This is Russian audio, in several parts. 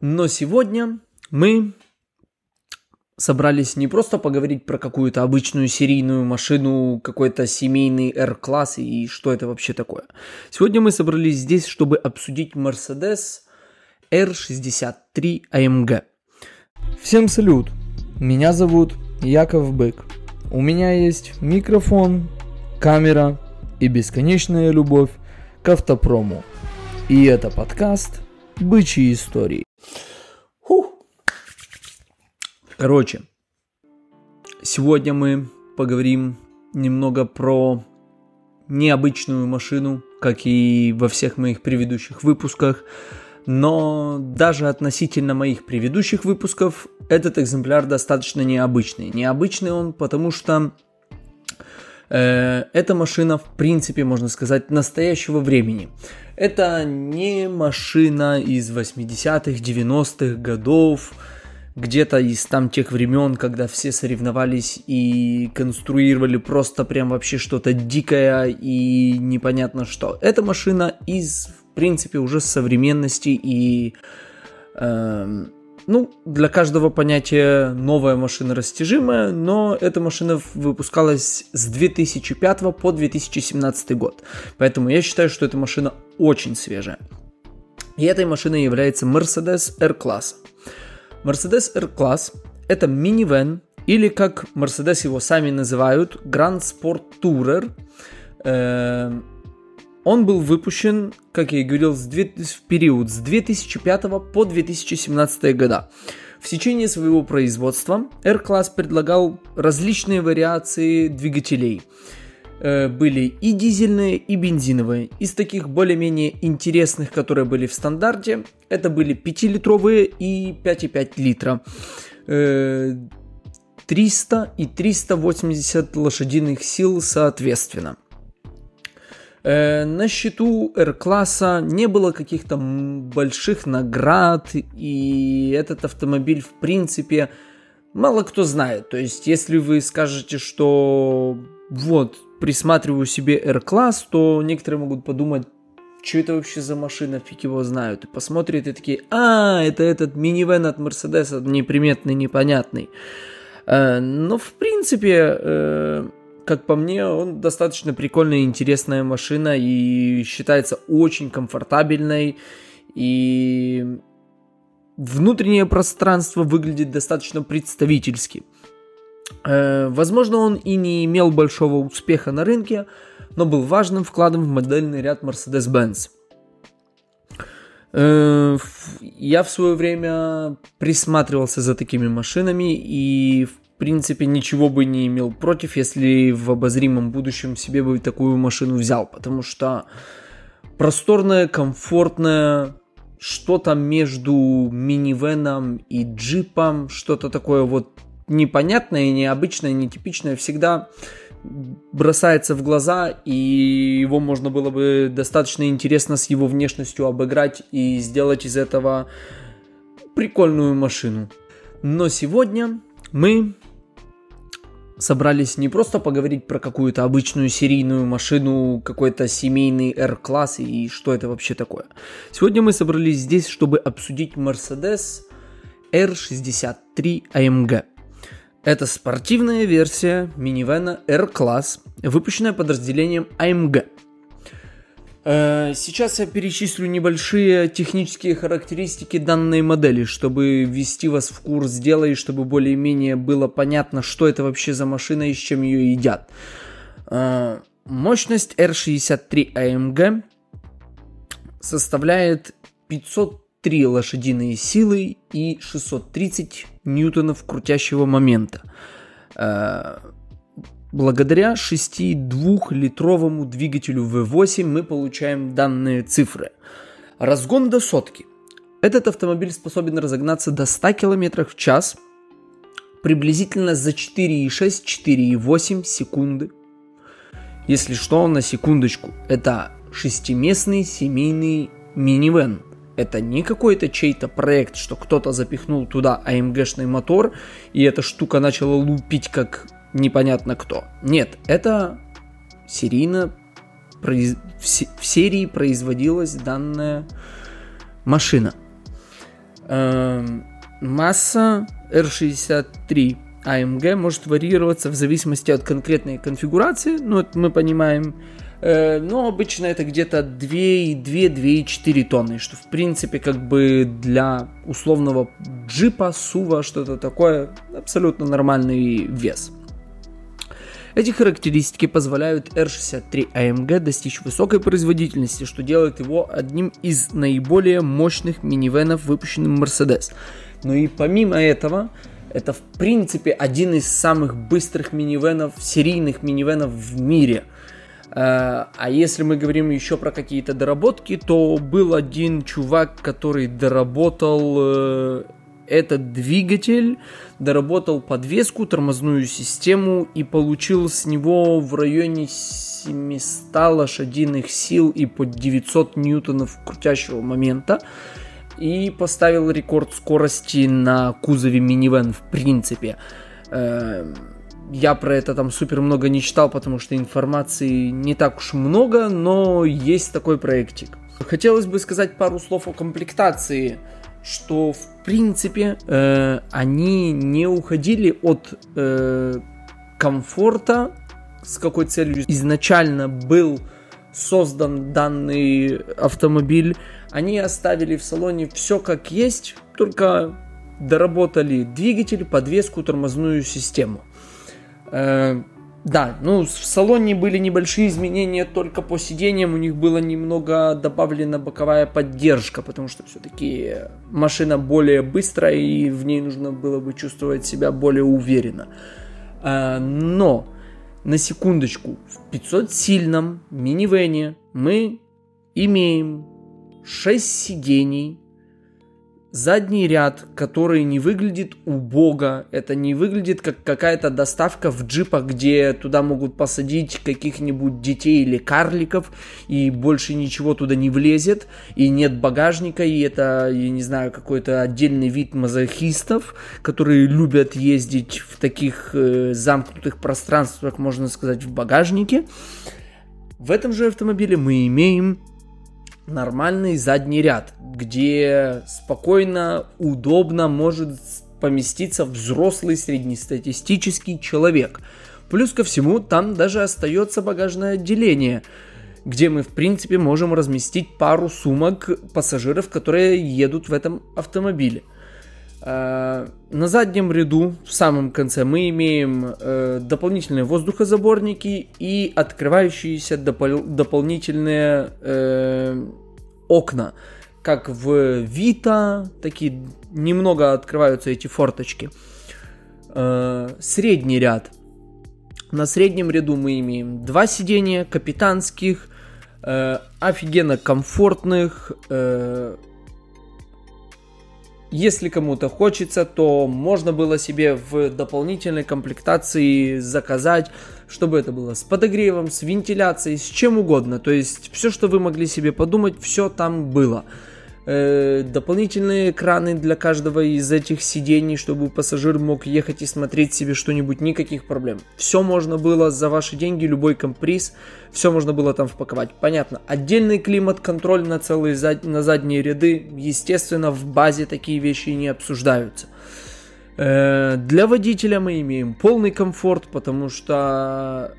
Но сегодня мы собрались не просто поговорить про какую-то обычную серийную машину, какой-то семейный R-класс и что это вообще такое. Сегодня мы собрались здесь, чтобы обсудить Mercedes R63 AMG. Всем салют! Меня зовут Яков Бык. У меня есть микрофон, камера и бесконечная любовь к автопрому. И это подкаст «Бычьи истории». Фух. Короче, сегодня мы поговорим немного про необычную машину, как и во всех моих предыдущих выпусках. Но даже относительно моих предыдущих выпусков этот экземпляр достаточно необычный. Необычный он, потому что э, эта машина, в принципе, можно сказать, настоящего времени. Это не машина из 80-х, 90-х годов, где-то из там тех времен, когда все соревновались и конструировали просто прям вообще что-то дикое и непонятно что. Эта машина из принципе, уже современности и, э, ну, для каждого понятия новая машина растяжимая, но эта машина выпускалась с 2005 по 2017 год. Поэтому я считаю, что эта машина очень свежая. И этой машиной является Mercedes R-класс. Mercedes R-класс это минивэн, или как Mercedes его сами называют, Grand Sport Tourer. Он был выпущен, как я и говорил, в период с 2005 по 2017 года. В течение своего производства R-класс предлагал различные вариации двигателей. Э, были и дизельные, и бензиновые. Из таких более-менее интересных, которые были в стандарте, это были 5-литровые и 5,5 литра. 300 э, и 380 лошадиных сил соответственно. Э, на счету R-класса не было каких-то больших наград, и этот автомобиль, в принципе, мало кто знает. То есть, если вы скажете, что вот, присматриваю себе R-класс, то некоторые могут подумать, что это вообще за машина, фиг его знают. И посмотрят и такие, а, это этот минивэн от Мерседеса, неприметный, непонятный. Э, но, в принципе, э, как по мне, он достаточно прикольная и интересная машина и считается очень комфортабельной. И внутреннее пространство выглядит достаточно представительски. Э, возможно, он и не имел большого успеха на рынке, но был важным вкладом в модельный ряд Mercedes-Benz. Э, я в свое время присматривался за такими машинами и в принципе, ничего бы не имел против, если в обозримом будущем себе бы такую машину взял, потому что просторная, комфортная, что-то между минивеном и джипом, что-то такое вот непонятное, необычное, нетипичное, всегда бросается в глаза, и его можно было бы достаточно интересно с его внешностью обыграть и сделать из этого прикольную машину. Но сегодня мы собрались не просто поговорить про какую-то обычную серийную машину, какой-то семейный R-класс и что это вообще такое. Сегодня мы собрались здесь, чтобы обсудить Mercedes R63 AMG. Это спортивная версия минивэна R-класс, выпущенная подразделением AMG – сейчас я перечислю небольшие технические характеристики данной модели, чтобы ввести вас в курс дела и чтобы более-менее было понятно, что это вообще за машина и с чем ее едят. Э, мощность R63 AMG составляет 503 лошадиные силы и 630 ньютонов крутящего момента. Благодаря 6,2-литровому двигателю V8 мы получаем данные цифры. Разгон до сотки. Этот автомобиль способен разогнаться до 100 км в час приблизительно за 4,6-4,8 секунды. Если что, на секундочку, это шестиместный семейный минивэн. Это не какой-то чей-то проект, что кто-то запихнул туда AMG-шный мотор, и эта штука начала лупить как непонятно кто. Нет, это серийно произ... в серии производилась данная машина. Эм, масса R63 AMG может варьироваться в зависимости от конкретной конфигурации, ну это мы понимаем, э, но обычно это где-то 2,2-2,4 тонны, что в принципе как бы для условного джипа, сува, что-то такое, абсолютно нормальный вес. Эти характеристики позволяют R63 AMG достичь высокой производительности, что делает его одним из наиболее мощных минивенов, выпущенным Mercedes. Но и помимо этого, это в принципе один из самых быстрых минивенов, серийных минивенов в мире. Э, а если мы говорим еще про какие-то доработки, то был один чувак, который доработал э, этот двигатель, доработал подвеску, тормозную систему и получил с него в районе 700 лошадиных сил и под 900 ньютонов крутящего момента. И поставил рекорд скорости на кузове минивэн в принципе. Эм, я про это там супер много не читал, потому что информации не так уж много, но есть такой проектик. Хотелось бы сказать пару слов о комплектации что в принципе э, они не уходили от э, комфорта, с какой целью изначально был создан данный автомобиль. Они оставили в салоне все как есть, только доработали двигатель, подвеску, тормозную систему. Э, да, ну в салоне были небольшие изменения только по сиденьям, у них было немного добавлена боковая поддержка, потому что все-таки машина более быстрая и в ней нужно было бы чувствовать себя более уверенно. А, но, на секундочку, в 500-сильном минивене мы имеем 6 сидений, задний ряд, который не выглядит убого, это не выглядит как какая-то доставка в джипах, где туда могут посадить каких-нибудь детей или карликов, и больше ничего туда не влезет, и нет багажника, и это, я не знаю, какой-то отдельный вид мазохистов, которые любят ездить в таких э, замкнутых пространствах, можно сказать, в багажнике. В этом же автомобиле мы имеем нормальный задний ряд, где спокойно, удобно может поместиться взрослый среднестатистический человек. Плюс ко всему, там даже остается багажное отделение, где мы, в принципе, можем разместить пару сумок пассажиров, которые едут в этом автомобиле. А, на заднем ряду, в самом конце, мы имеем э, дополнительные воздухозаборники и открывающиеся допол- дополнительные э, окна. Как в Vita, такие немного открываются эти форточки. Э, средний ряд. На среднем ряду мы имеем два сидения капитанских, э, офигенно комфортных, э, если кому-то хочется, то можно было себе в дополнительной комплектации заказать, чтобы это было с подогревом, с вентиляцией, с чем угодно. То есть все, что вы могли себе подумать, все там было. Э, дополнительные экраны для каждого из этих сидений, чтобы пассажир мог ехать и смотреть себе что-нибудь, никаких проблем. Все можно было за ваши деньги, любой комприз, все можно было там впаковать. Понятно. Отдельный климат-контроль на целые зад... на задние ряды, естественно, в базе такие вещи не обсуждаются. Э, для водителя мы имеем полный комфорт, потому что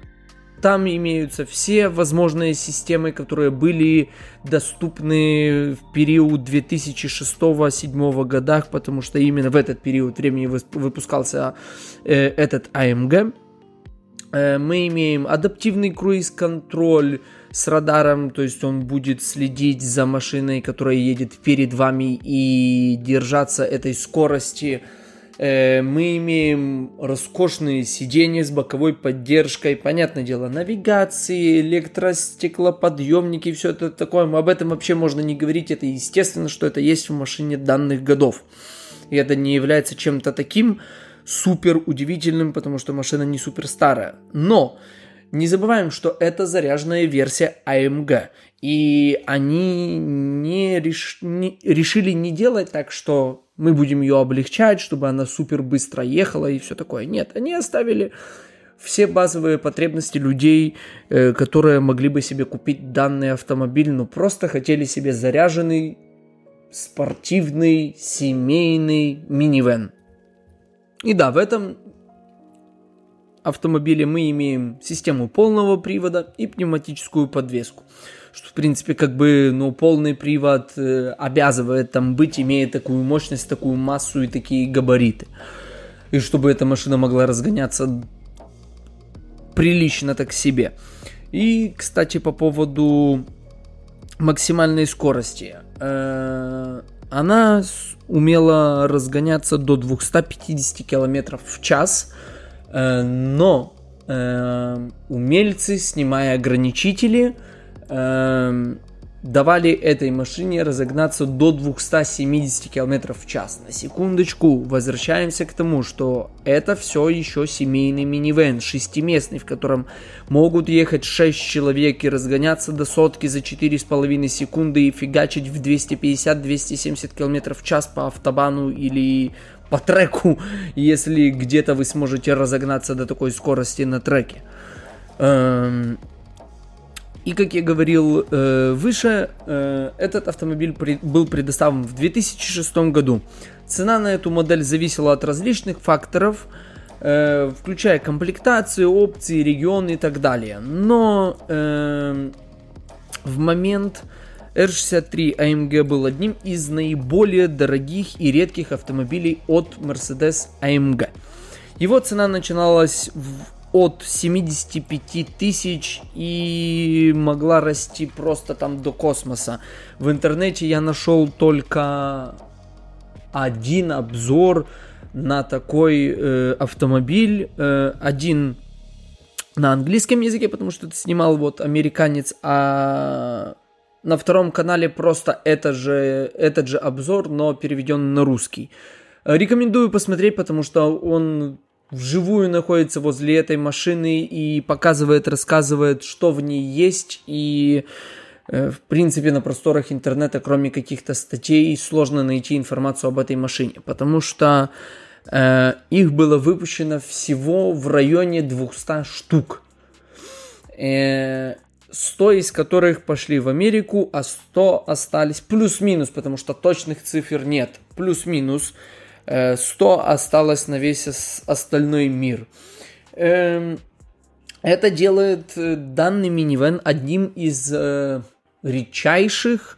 там имеются все возможные системы, которые были доступны в период 2006-2007 годах, потому что именно в этот период времени выпускался э, этот AMG. Э, мы имеем адаптивный круиз-контроль с радаром, то есть он будет следить за машиной, которая едет перед вами и держаться этой скорости мы имеем роскошные сиденья с боковой поддержкой, понятное дело, навигации, электростеклоподъемники, все это такое. Об этом вообще можно не говорить, это естественно, что это есть в машине данных годов. И это не является чем-то таким супер удивительным, потому что машина не супер старая. Но не забываем, что это заряженная версия AMG. И они не, реш... не решили не делать так, что мы будем ее облегчать, чтобы она супер быстро ехала и все такое. Нет, они оставили все базовые потребности людей, э, которые могли бы себе купить данный автомобиль, но просто хотели себе заряженный спортивный семейный минивэн. И да, в этом автомобиле мы имеем систему полного привода и пневматическую подвеску. Что, в принципе, как бы, ну, полный привод э, обязывает там быть, имея такую мощность, такую массу и такие габариты. И чтобы эта машина могла разгоняться прилично так себе. И, кстати, по поводу максимальной скорости. Э, она умела разгоняться до 250 км в час, но э, умельцы, снимая ограничители, давали этой машине разогнаться до 270 км в час. На секундочку, возвращаемся к тому, что это все еще семейный минивэн, шестиместный, в котором могут ехать 6 человек и разгоняться до сотки за 4,5 секунды и фигачить в 250-270 км в час по автобану или по треку, если где-то вы сможете разогнаться до такой скорости на треке. Эм, и, как я говорил э, выше, э, этот автомобиль был предоставлен в 2006 году. Цена на эту модель зависела от различных факторов, э, включая комплектацию, опции, регион и так далее. Но э, в момент R63 AMG был одним из наиболее дорогих и редких автомобилей от Mercedes AMG. Его цена начиналась в от 75 тысяч и могла расти просто там до космоса. В интернете я нашел только один обзор на такой э, автомобиль, э, один на английском языке, потому что это снимал вот американец, а на втором канале просто это же, этот же обзор, но переведен на русский. Рекомендую посмотреть, потому что он вживую находится возле этой машины и показывает, рассказывает, что в ней есть. И, э, в принципе, на просторах интернета, кроме каких-то статей, сложно найти информацию об этой машине, потому что э, их было выпущено всего в районе 200 штук. Э, 100 из которых пошли в Америку, а 100 остались плюс-минус, потому что точных цифр нет. Плюс-минус 100 осталось на весь остальной мир. Эм, это делает э, данный минивэн одним из э, редчайших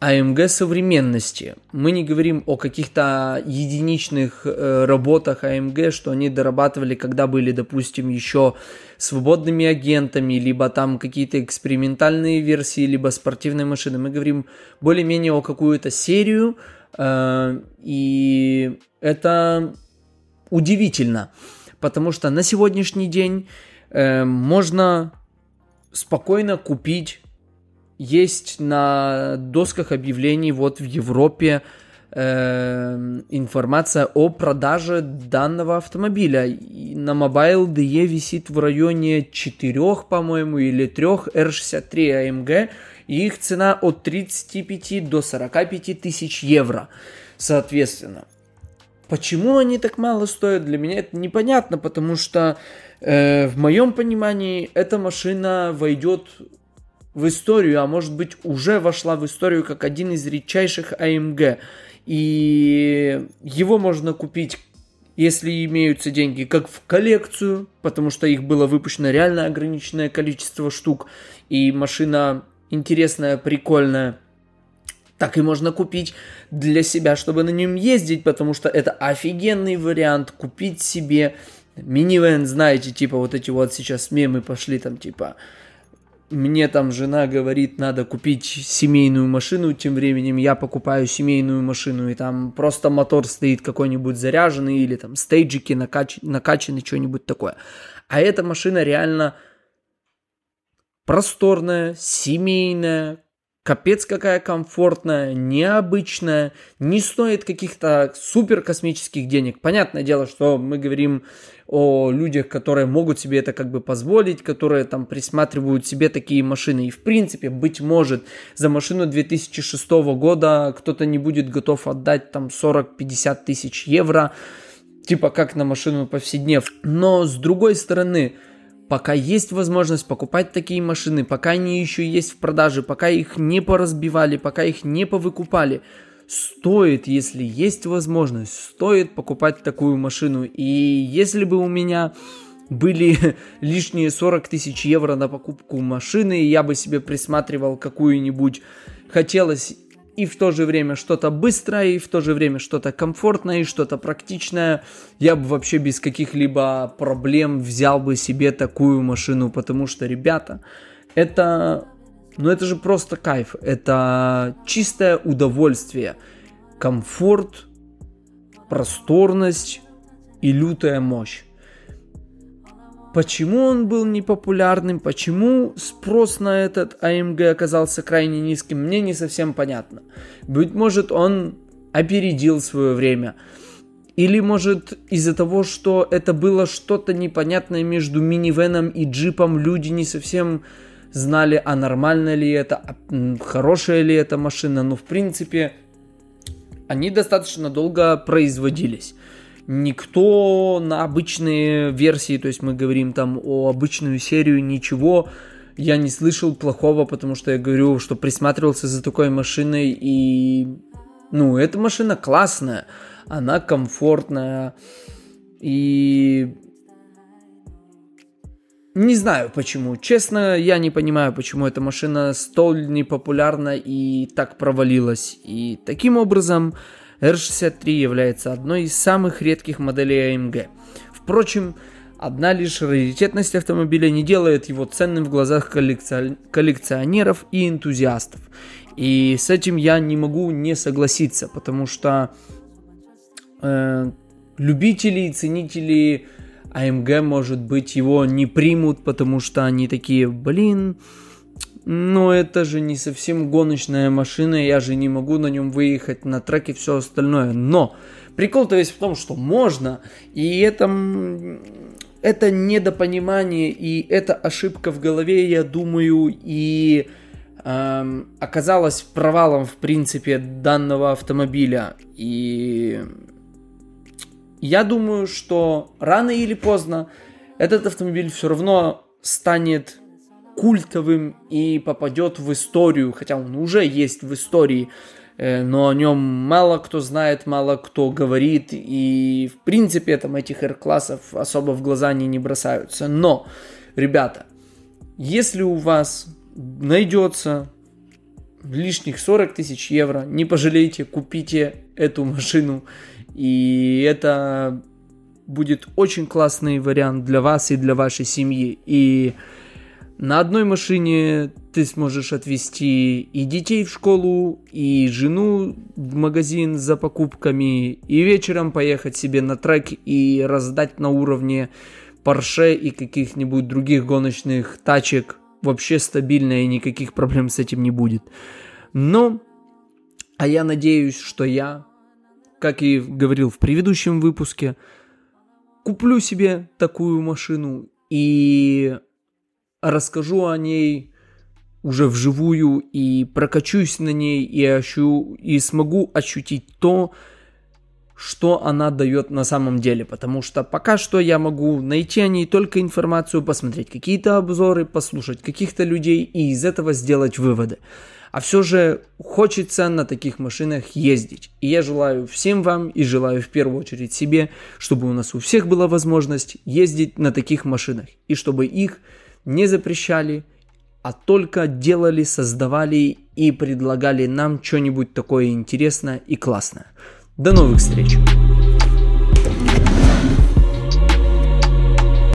AMG современности. Мы не говорим о каких-то единичных э, работах AMG, что они дорабатывали, когда были, допустим, еще свободными агентами, либо там какие-то экспериментальные версии, либо спортивные машины. Мы говорим более-менее о какую-то серию, Э, и это удивительно, потому что на сегодняшний день э, можно спокойно купить, есть на досках объявлений вот в Европе э, информация о продаже данного автомобиля. И на Mobile DE висит в районе 4, по-моему, или 3 R63 AMG и их цена от 35 до 45 тысяч евро, соответственно. Почему они так мало стоят, для меня это непонятно, потому что э, в моем понимании эта машина войдет в историю, а может быть уже вошла в историю как один из редчайших AMG. И его можно купить если имеются деньги, как в коллекцию, потому что их было выпущено реально ограниченное количество штук, и машина интересная, прикольная, так и можно купить для себя, чтобы на нем ездить, потому что это офигенный вариант купить себе минивэн, знаете, типа вот эти вот сейчас мемы пошли там, типа, мне там жена говорит, надо купить семейную машину, тем временем я покупаю семейную машину, и там просто мотор стоит какой-нибудь заряженный, или там стейджики накач... накачаны, что-нибудь такое. А эта машина реально просторная, семейная, капец какая комфортная, необычная, не стоит каких-то супер космических денег. Понятное дело, что мы говорим о людях, которые могут себе это как бы позволить, которые там присматривают себе такие машины. И в принципе, быть может, за машину 2006 года кто-то не будет готов отдать там 40-50 тысяч евро, типа как на машину повседнев. Но с другой стороны, пока есть возможность покупать такие машины, пока они еще есть в продаже, пока их не поразбивали, пока их не повыкупали, стоит, если есть возможность, стоит покупать такую машину. И если бы у меня были лишние 40 тысяч евро на покупку машины, я бы себе присматривал какую-нибудь, хотелось и в то же время что-то быстрое, и в то же время что-то комфортное, и что-то практичное, я бы вообще без каких-либо проблем взял бы себе такую машину, потому что, ребята, это, ну это же просто кайф, это чистое удовольствие, комфорт, просторность и лютая мощь. Почему он был непопулярным, почему спрос на этот AMG оказался крайне низким, мне не совсем понятно. Быть может, он опередил свое время. Или может из-за того, что это было что-то непонятное между минивеном и джипом, люди не совсем знали, а нормально ли это, а хорошая ли эта машина. Но в принципе, они достаточно долго производились никто на обычные версии, то есть мы говорим там о обычную серию, ничего я не слышал плохого, потому что я говорю, что присматривался за такой машиной и ну, эта машина классная, она комфортная и не знаю почему. Честно, я не понимаю, почему эта машина столь непопулярна и так провалилась. И таким образом R63 является одной из самых редких моделей AMG. Впрочем, одна лишь раритетность автомобиля не делает его ценным в глазах коллекционеров и энтузиастов. И с этим я не могу не согласиться, потому что э, любители и ценители AMG, может быть, его не примут, потому что они такие, блин, но это же не совсем гоночная машина, я же не могу на нем выехать на трек и все остальное. Но прикол-то весь в том, что можно, и это, это недопонимание, и это ошибка в голове, я думаю, и эм, оказалась провалом, в принципе, данного автомобиля. И я думаю, что рано или поздно этот автомобиль все равно станет культовым и попадет в историю, хотя он уже есть в истории, э, но о нем мало кто знает, мало кто говорит, и в принципе там этих R-классов особо в глаза они не бросаются. Но, ребята, если у вас найдется лишних 40 тысяч евро, не пожалейте, купите эту машину, и это будет очень классный вариант для вас и для вашей семьи. И на одной машине ты сможешь отвезти и детей в школу, и жену в магазин за покупками, и вечером поехать себе на трек и раздать на уровне Porsche и каких-нибудь других гоночных тачек. Вообще стабильно и никаких проблем с этим не будет. Но, а я надеюсь, что я, как и говорил в предыдущем выпуске, куплю себе такую машину и расскажу о ней уже вживую и прокачусь на ней и, ощу, и смогу ощутить то, что она дает на самом деле, потому что пока что я могу найти о ней только информацию, посмотреть какие-то обзоры, послушать каких-то людей и из этого сделать выводы. А все же хочется на таких машинах ездить. И я желаю всем вам и желаю в первую очередь себе, чтобы у нас у всех была возможность ездить на таких машинах и чтобы их не запрещали, а только делали, создавали и предлагали нам что-нибудь такое интересное и классное. До новых встреч!